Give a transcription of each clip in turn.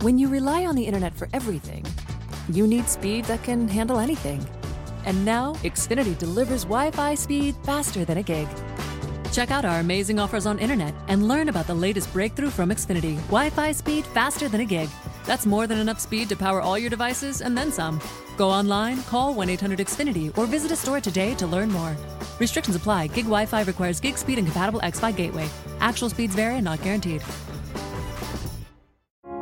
When you rely on the internet for everything, you need speed that can handle anything. And now, Xfinity delivers Wi Fi speed faster than a gig. Check out our amazing offers on internet and learn about the latest breakthrough from Xfinity Wi Fi speed faster than a gig. That's more than enough speed to power all your devices and then some. Go online, call 1 800 Xfinity, or visit a store today to learn more. Restrictions apply. Gig Wi Fi requires gig speed and compatible X Fi gateway. Actual speeds vary and not guaranteed.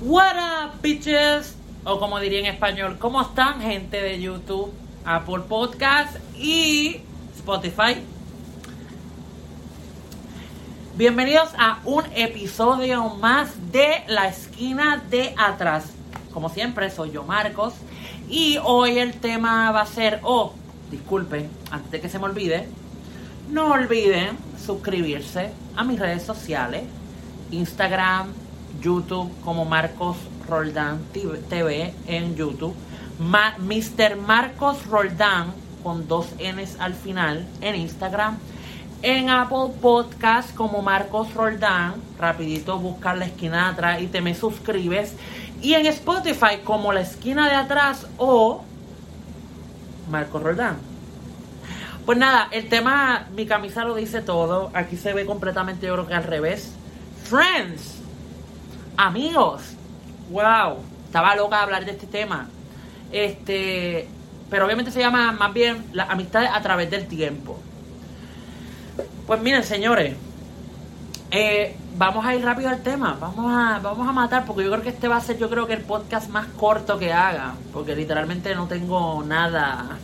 What up, bitches? O como diría en español, ¿cómo están, gente de YouTube, Apple Podcast y Spotify? Bienvenidos a un episodio más de La Esquina de Atrás. Como siempre, soy yo, Marcos. Y hoy el tema va a ser, oh, disculpen, antes de que se me olvide, no olviden suscribirse a mis redes sociales, Instagram, YouTube como Marcos Roldán TV en YouTube, Mr. Marcos Roldán con dos N's al final en Instagram, en Apple Podcast como Marcos Roldán, rapidito buscar la esquina de atrás y te me suscribes, y en Spotify como la esquina de atrás o Marcos Roldán. Pues nada, el tema, mi camisa lo dice todo. Aquí se ve completamente, yo creo que al revés. Friends, amigos, wow, estaba loca de hablar de este tema. Este, pero obviamente se llama más bien las amistades a través del tiempo. Pues miren, señores, eh, vamos a ir rápido al tema. Vamos a, vamos a matar, porque yo creo que este va a ser, yo creo que el podcast más corto que haga, porque literalmente no tengo nada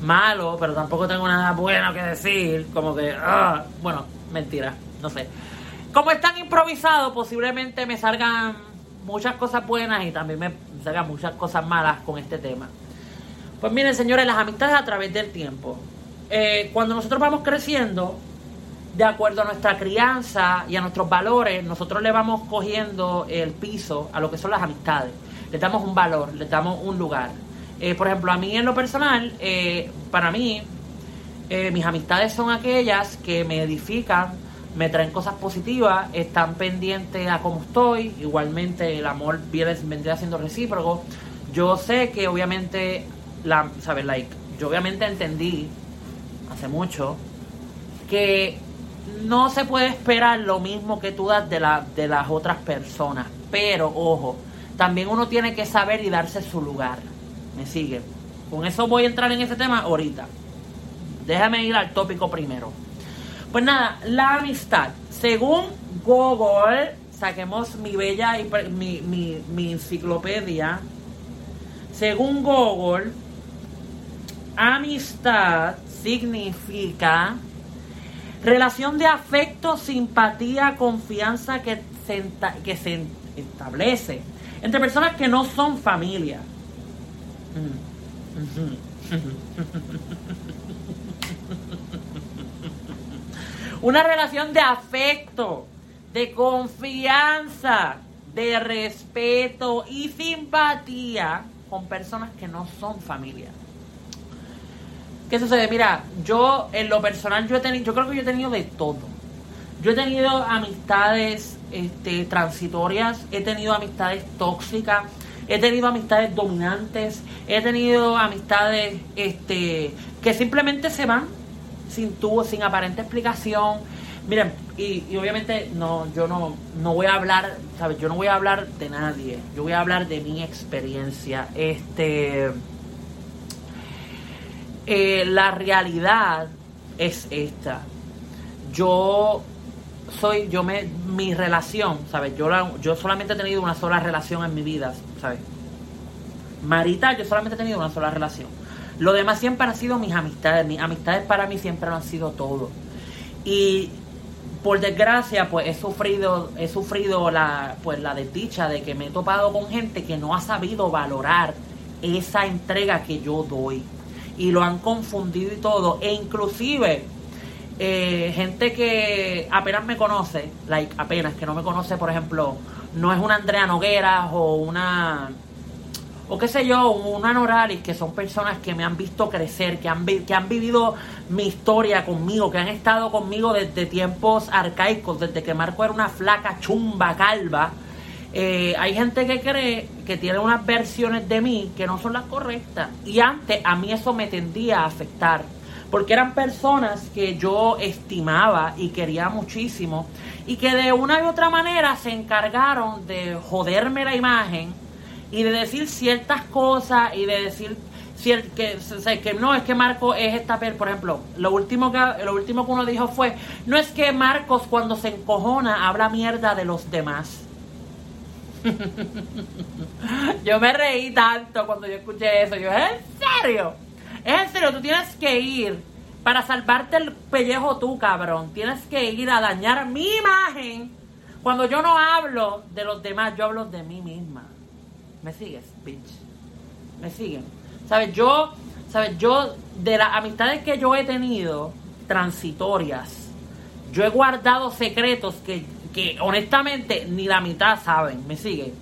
malo, pero tampoco tengo nada bueno que decir. Como que, ah, bueno, mentira, no sé. Como es tan improvisado, posiblemente me salgan muchas cosas buenas y también me salgan muchas cosas malas con este tema. Pues miren, señores, las amistades a través del tiempo. Eh, cuando nosotros vamos creciendo, de acuerdo a nuestra crianza y a nuestros valores, nosotros le vamos cogiendo el piso a lo que son las amistades. Le damos un valor, le damos un lugar. Eh, por ejemplo, a mí en lo personal, eh, para mí, mis amistades son aquellas que me edifican, me traen cosas positivas, están pendientes a cómo estoy, igualmente el amor viene, vendría siendo recíproco. Yo sé que obviamente, la, ¿sabes? Like, yo obviamente entendí hace mucho que no se puede esperar lo mismo que tú das de, la, de las otras personas, pero ojo, también uno tiene que saber y darse su lugar. ¿Me sigue? Con eso voy a entrar en ese tema ahorita. Déjame ir al tópico primero. Pues nada, la amistad. Según Google, saquemos mi bella mi, mi, enciclopedia. Según Google, amistad significa relación de afecto, simpatía, confianza que se establece entre personas que no son familia. Una relación de afecto, de confianza, de respeto y simpatía con personas que no son familia. ¿Qué sucede? Mira, yo en lo personal yo he tenido, yo creo que yo he tenido de todo. Yo he tenido amistades este, transitorias, he tenido amistades tóxicas, he tenido amistades dominantes, he tenido amistades este, que simplemente se van sin tubo, sin aparente explicación. Miren, y, obviamente no, yo no, no voy a hablar, ¿sabes? Yo no voy a hablar de nadie, yo voy a hablar de mi experiencia. Este, eh, la realidad es esta. Yo soy, yo me, mi relación, ¿sabes? Yo, yo solamente he tenido una sola relación en mi vida, ¿sabes? Marita, yo solamente he tenido una sola relación. Lo demás siempre han sido mis amistades. Mis amistades para mí siempre lo han sido todo. Y por desgracia, pues he sufrido, he sufrido la, pues la desdicha de que me he topado con gente que no ha sabido valorar esa entrega que yo doy. Y lo han confundido y todo. E inclusive eh, gente que apenas me conoce, like apenas, que no me conoce, por ejemplo, no es una Andrea Noguera o una o qué sé yo, una Noralis, que son personas que me han visto crecer, que han, que han vivido mi historia conmigo, que han estado conmigo desde tiempos arcaicos, desde que Marco era una flaca chumba calva. Eh, hay gente que cree que tiene unas versiones de mí que no son las correctas. Y antes a mí eso me tendía a afectar. Porque eran personas que yo estimaba y quería muchísimo. Y que de una u otra manera se encargaron de joderme la imagen y de decir ciertas cosas y de decir que, que no es que Marco es esta por ejemplo lo último que lo último que uno dijo fue no es que Marcos cuando se encojona habla mierda de los demás. Yo me reí tanto cuando yo escuché eso yo en serio es en serio tú tienes que ir para salvarte el pellejo tú cabrón. Tienes que ir a dañar mi imagen. Cuando yo no hablo de los demás yo hablo de mí misma ¿Me sigues, bitch? ¿Me siguen? ¿Sabes? Yo, ¿sabes? Yo, de las amistades que yo he tenido, transitorias, yo he guardado secretos que, que honestamente ni la mitad saben. ¿Me siguen?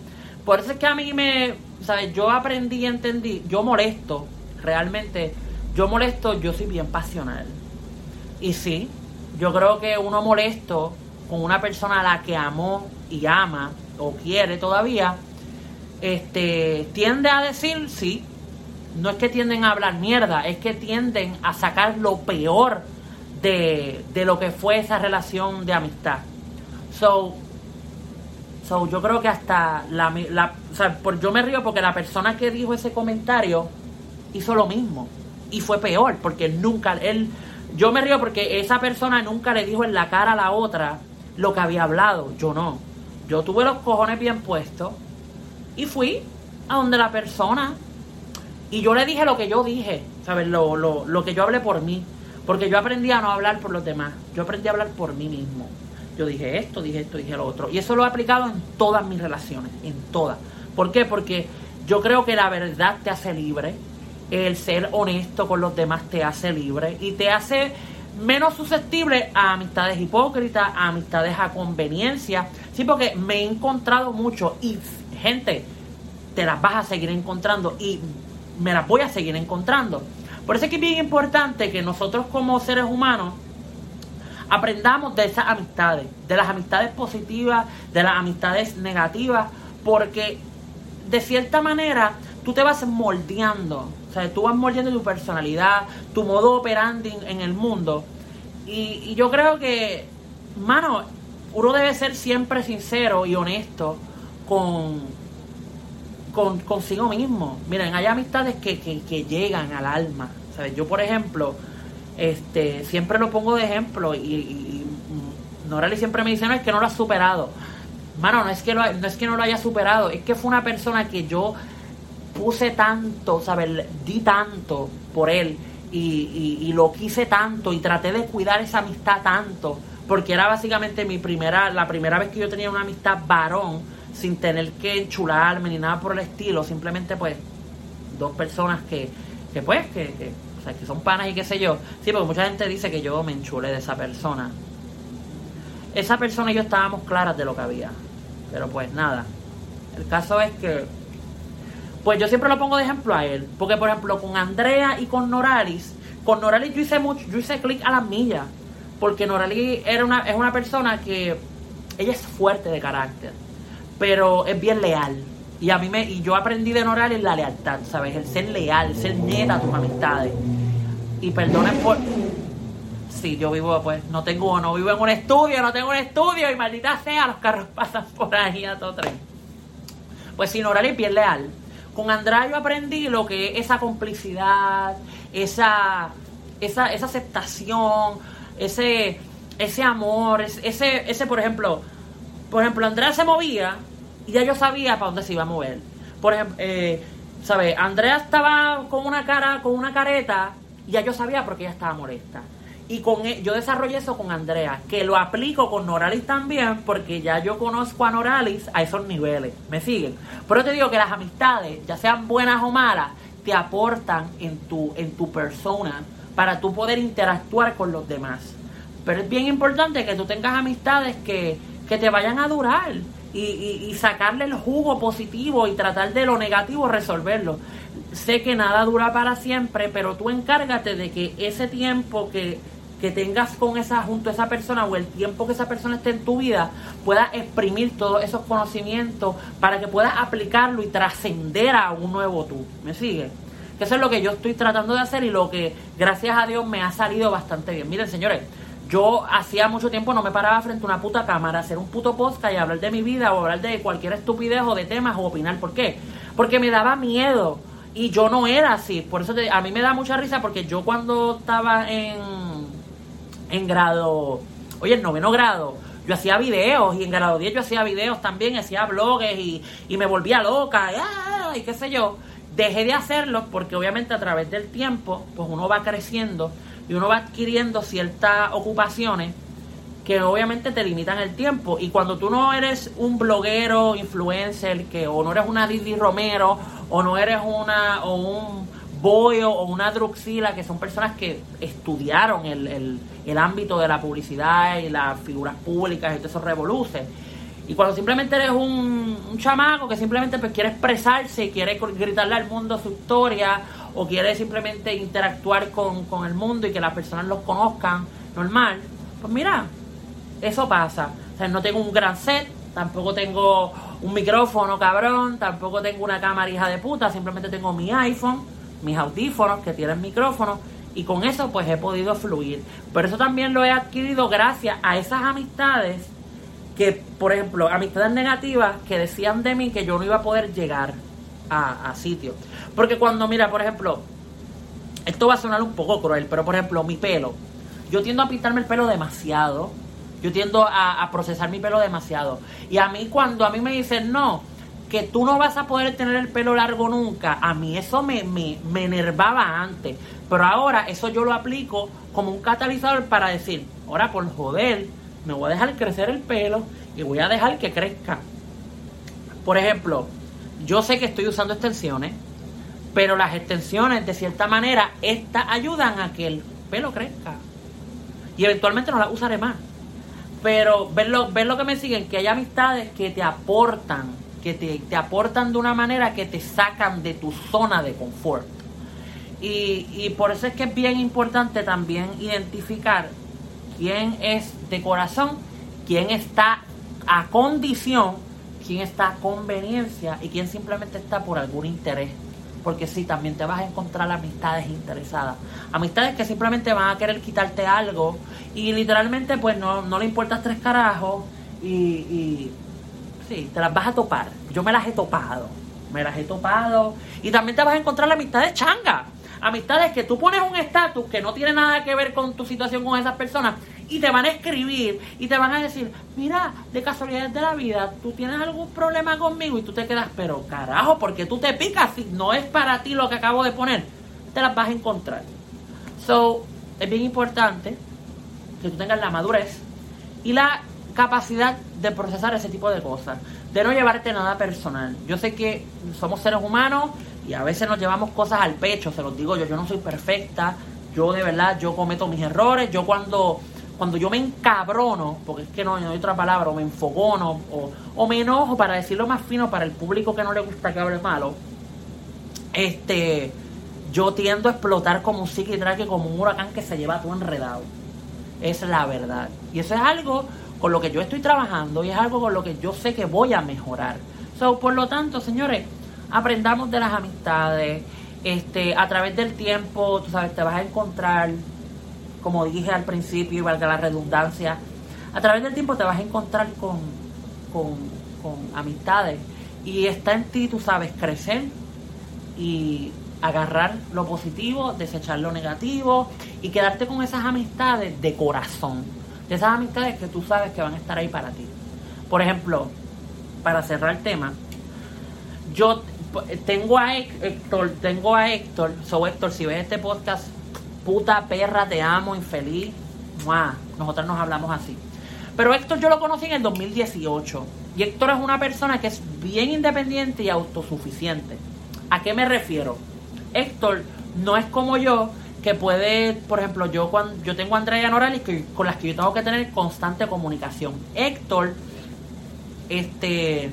Por eso es que a mí me, ¿sabes? Yo aprendí y entendí, yo molesto, realmente, yo molesto, yo soy bien pasional. Y sí, yo creo que uno molesto con una persona a la que amó y ama o quiere todavía, este, tiende a decir, sí, no es que tienden a hablar mierda, es que tienden a sacar lo peor de, de lo que fue esa relación de amistad. So, so yo creo que hasta la, la o sea, por, yo me río porque la persona que dijo ese comentario hizo lo mismo y fue peor porque nunca él yo me río porque esa persona nunca le dijo en la cara a la otra lo que había hablado, yo no. Yo tuve los cojones bien puestos y fui a donde la persona y yo le dije lo que yo dije, ¿sabes? Lo, lo, lo que yo hablé por mí. Porque yo aprendí a no hablar por los demás. Yo aprendí a hablar por mí mismo. Yo dije esto, dije esto, dije lo otro. Y eso lo he aplicado en todas mis relaciones, en todas. ¿Por qué? Porque yo creo que la verdad te hace libre. El ser honesto con los demás te hace libre y te hace menos susceptible a amistades hipócritas, a amistades a conveniencia. Sí, porque me he encontrado mucho y gente, te las vas a seguir encontrando y me las voy a seguir encontrando. Por eso es que es bien importante que nosotros como seres humanos aprendamos de esas amistades, de las amistades positivas, de las amistades negativas, porque de cierta manera tú te vas moldeando, o sea, tú vas moldeando tu personalidad, tu modo operandi en el mundo. Y, y yo creo que, mano, uno debe ser siempre sincero y honesto con, con consigo mismo. Miren, hay amistades que, que, llegan al alma. ¿sabes? Yo, por ejemplo, este siempre lo pongo de ejemplo y, y, Norali siempre me dice, no, es que no lo ha superado. Mano, no es, que no es que no lo haya superado, es que fue una persona que yo puse tanto, ¿sabes? Di tanto por él y, y, lo quise tanto y traté de cuidar esa amistad tanto, porque era básicamente mi primera, la primera vez que yo tenía una amistad varón sin tener que enchularme ni nada por el estilo, simplemente pues dos personas que, que pues, que, que, o sea, que son panas y qué sé yo. Sí, porque mucha gente dice que yo me enchulé de esa persona. Esa persona y yo estábamos claras de lo que había. Pero pues nada. El caso es que, pues yo siempre lo pongo de ejemplo a él. Porque por ejemplo con Andrea y con Noralis, con Noralis yo hice mucho, yo hice clic a las millas. Porque Noralis era una, es una persona que, ella es fuerte de carácter pero es bien leal. Y a mí me, y yo aprendí de en la lealtad, ¿sabes? El ser leal, ser neta a tus amistades. Y perdonen por. Sí, yo vivo, pues, no tengo, no vivo en un estudio, no tengo un estudio, y maldita sea, los carros pasan por ahí a todo tren. Pues si Noral es bien leal. Con Andrea yo aprendí lo que es esa complicidad, esa, esa, esa aceptación, ese, ese amor, ese, ese, por ejemplo, por ejemplo, Andrea se movía y ya yo sabía para dónde se iba a mover. Por ejemplo, eh, ¿sabes? Andrea estaba con una cara, con una careta y ya yo sabía porque ella estaba molesta. Y con e- yo desarrollé eso con Andrea, que lo aplico con Noralis también, porque ya yo conozco a Noralis a esos niveles. ¿Me siguen? Pero te digo que las amistades, ya sean buenas o malas, te aportan en tu, en tu persona para tú poder interactuar con los demás. Pero es bien importante que tú tengas amistades que, que te vayan a durar y, y, y sacarle el jugo positivo y tratar de lo negativo resolverlo. Sé que nada dura para siempre, pero tú encárgate de que ese tiempo que, que tengas con esa junto a esa persona o el tiempo que esa persona esté en tu vida pueda exprimir todos esos conocimientos para que puedas aplicarlo y trascender a un nuevo tú. ¿Me sigue? Que eso es lo que yo estoy tratando de hacer y lo que gracias a Dios me ha salido bastante bien. Miren, señores, yo hacía mucho tiempo no me paraba frente a una puta cámara a hacer un puto podcast y hablar de mi vida o hablar de cualquier estupidez o de temas o opinar. ¿Por qué? Porque me daba miedo y yo no era así. Por eso te- a mí me da mucha risa porque yo cuando estaba en, en grado, oye, en noveno grado, yo hacía videos y en grado 10 yo hacía videos también, hacía blogs y, y me volvía loca y, ah, y qué sé yo. Dejé de hacerlos porque obviamente a través del tiempo, pues uno va creciendo y uno va adquiriendo ciertas ocupaciones que obviamente te limitan el tiempo. Y cuando tú no eres un bloguero, influencer, que o no eres una Didi Romero, o no eres una, o un Boyo, o una Druxila, que son personas que estudiaron el, el, el ámbito de la publicidad y las figuras públicas y todos esos revoluces. Y cuando simplemente eres un, un chamaco que simplemente pues, quiere expresarse y quiere gritarle al mundo su historia, o quiere simplemente interactuar con, con el mundo y que las personas los conozcan, normal, pues mira, eso pasa. O sea, no tengo un gran set, tampoco tengo un micrófono cabrón, tampoco tengo una cámara hija de puta, simplemente tengo mi iPhone, mis audífonos que tienen micrófono y con eso pues he podido fluir. Pero eso también lo he adquirido gracias a esas amistades que, por ejemplo, amistades negativas que decían de mí que yo no iba a poder llegar a, a sitios. Porque cuando, mira, por ejemplo, esto va a sonar un poco cruel, pero por ejemplo, mi pelo. Yo tiendo a pintarme el pelo demasiado. Yo tiendo a, procesar mi pelo demasiado. Y a mí cuando a mí me dicen, no, que tú no vas a poder tener el pelo largo nunca, a mí eso me, me, me enervaba antes. Pero ahora eso yo lo aplico como un catalizador para decir, ahora por joder, me voy a dejar crecer el pelo y voy a dejar que crezca. Por ejemplo, yo sé que estoy usando extensiones, pero las extensiones, de cierta manera, estas ayudan a que el pelo crezca. Y eventualmente no las usaré más. Pero ver lo, ver lo que me siguen, que hay amistades que te aportan, que te, te aportan de una manera que te sacan de tu zona de confort. Y, y por eso es que es bien importante también identificar quién es de corazón, quién está a condición, quién está a conveniencia y quién simplemente está por algún interés. Porque sí, también te vas a encontrar amistades interesadas. Amistades que simplemente van a querer quitarte algo y literalmente pues no, no le importas tres carajos y, y sí, te las vas a topar. Yo me las he topado. Me las he topado. Y también te vas a encontrar amistades changas. Amistades que tú pones un estatus que no tiene nada que ver con tu situación con esas personas y te van a escribir y te van a decir, mira, de casualidad de la vida, tú tienes algún problema conmigo y tú te quedas, pero carajo, porque tú te picas si no es para ti lo que acabo de poner, te las vas a encontrar. So, es bien importante que tú tengas la madurez y la capacidad de procesar ese tipo de cosas, de no llevarte nada personal. Yo sé que somos seres humanos y a veces nos llevamos cosas al pecho, se los digo yo, yo no soy perfecta, yo de verdad, yo cometo mis errores, yo cuando, cuando yo me encabrono, porque es que no, no hay otra palabra, o me enfogono, o, o me enojo, para decirlo más fino para el público que no le gusta que hable malo, este, yo tiendo a explotar como un psiquitraque, como un huracán que se lleva todo enredado. Es la verdad. Y eso es algo con lo que yo estoy trabajando y es algo con lo que yo sé que voy a mejorar. So, por lo tanto, señores, aprendamos de las amistades. Este, a través del tiempo, tú sabes, te vas a encontrar, como dije al principio, y valga la redundancia, a través del tiempo te vas a encontrar con, con, con amistades. Y está en ti, tú sabes, crecer y agarrar lo positivo, desechar lo negativo y quedarte con esas amistades de corazón. De esas amistades que tú sabes que van a estar ahí para ti. Por ejemplo, para cerrar el tema, yo tengo a Héctor, tengo a Héctor, so Héctor, si ves este podcast, puta, perra, te amo, infeliz. ¡Mua! Nosotros nos hablamos así. Pero Héctor yo lo conocí en el 2018. Y Héctor es una persona que es bien independiente y autosuficiente. ¿A qué me refiero? Héctor no es como yo, que puede, por ejemplo, yo cuando yo tengo a Andrea Norales que, con las que yo tengo que tener constante comunicación. Héctor este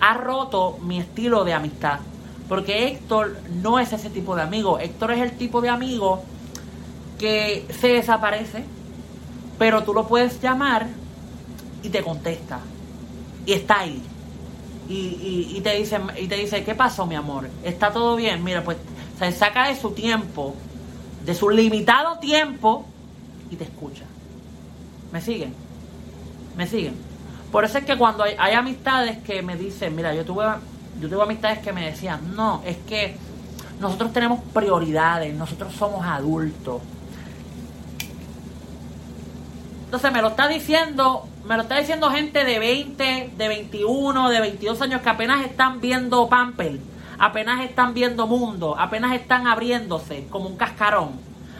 ha roto mi estilo de amistad. Porque Héctor no es ese tipo de amigo. Héctor es el tipo de amigo que se desaparece, pero tú lo puedes llamar y te contesta. Y está ahí. Y, y, te dice, y te dice, ¿qué pasó, mi amor? ¿Está todo bien? Mira, pues se saca de su tiempo, de su limitado tiempo, y te escucha. ¿Me siguen? ¿Me siguen? Por eso es que cuando hay, hay amistades que me dicen, mira, yo tuve, yo tuve amistades que me decían, no, es que nosotros tenemos prioridades, nosotros somos adultos. Entonces me lo está diciendo, me lo está diciendo gente de 20, de 21, de 22 años que apenas están viendo Pamper, apenas están viendo mundo, apenas están abriéndose como un cascarón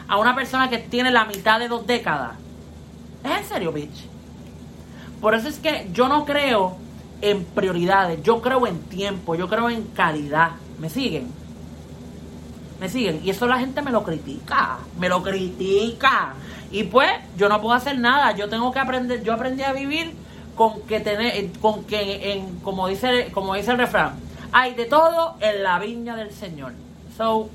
a una persona que tiene la mitad de dos décadas. ¿Es en serio, bitch? Por eso es que yo no creo en prioridades, yo creo en tiempo, yo creo en calidad. ¿Me siguen? ¿Me siguen? Y eso la gente me lo critica, me lo critica. Y pues yo no puedo hacer nada, yo tengo que aprender, yo aprendí a vivir con que tener, con que en, como dice, como dice el refrán, hay de todo en la viña del Señor. So,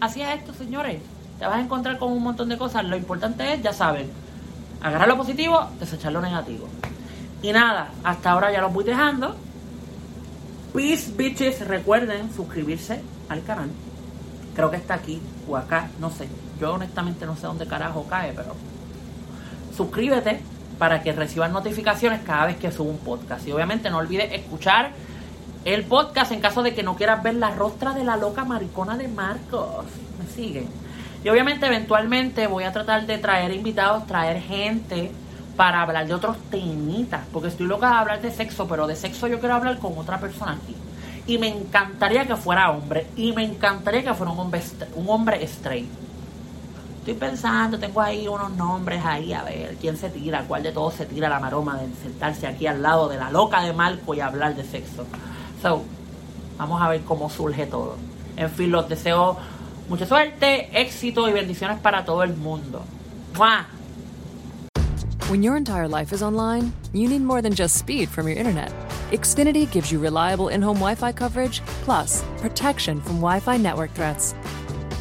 así es esto, señores. Te vas a encontrar con un montón de cosas. Lo importante es, ya saben, agarrar lo positivo, desechar lo negativo. Y nada, hasta ahora ya los voy dejando. Peace, bitches. Recuerden suscribirse al canal. Creo que está aquí o acá, no sé. Yo honestamente no sé dónde carajo cae, pero suscríbete para que reciban notificaciones cada vez que subo un podcast. Y obviamente no olvides escuchar el podcast en caso de que no quieras ver la rostra de la loca maricona de Marcos. ¿Me siguen? Y obviamente eventualmente voy a tratar de traer invitados, traer gente para hablar de otros temitas. Porque estoy loca de hablar de sexo, pero de sexo yo quiero hablar con otra persona aquí. Y me encantaría que fuera hombre. Y me encantaría que fuera un hombre, un hombre straight. Estoy pensando, tengo ahí unos nombres ahí, a ver quién se tira, cuál de todos se tira la maroma de sentarse aquí al lado de la loca de Marco y hablar de sexo. So, vamos a ver cómo surge todo. En fin, los deseo mucha suerte, éxito y bendiciones para todo el mundo. ¡Mua! When your entire life is online, you need more than just speed from your internet. Xfinity gives you reliable in home Wi Fi coverage, plus protection from Wi Fi network threats.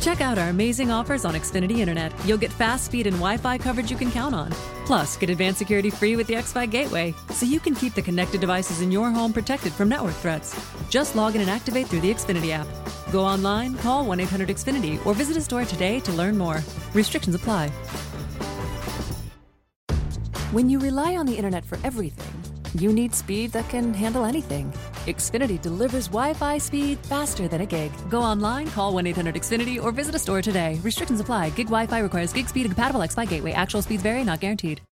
Check out our amazing offers on Xfinity Internet. You'll get fast speed and Wi Fi coverage you can count on. Plus, get advanced security free with the X5 Gateway, so you can keep the connected devices in your home protected from network threats. Just log in and activate through the Xfinity app. Go online, call 1 800 Xfinity, or visit a store today to learn more. Restrictions apply. When you rely on the internet for everything, you need speed that can handle anything. Xfinity delivers Wi Fi speed faster than a gig. Go online, call 1 800 Xfinity, or visit a store today. Restrictions apply. Gig Wi Fi requires gig speed and compatible X Fi gateway. Actual speeds vary, not guaranteed.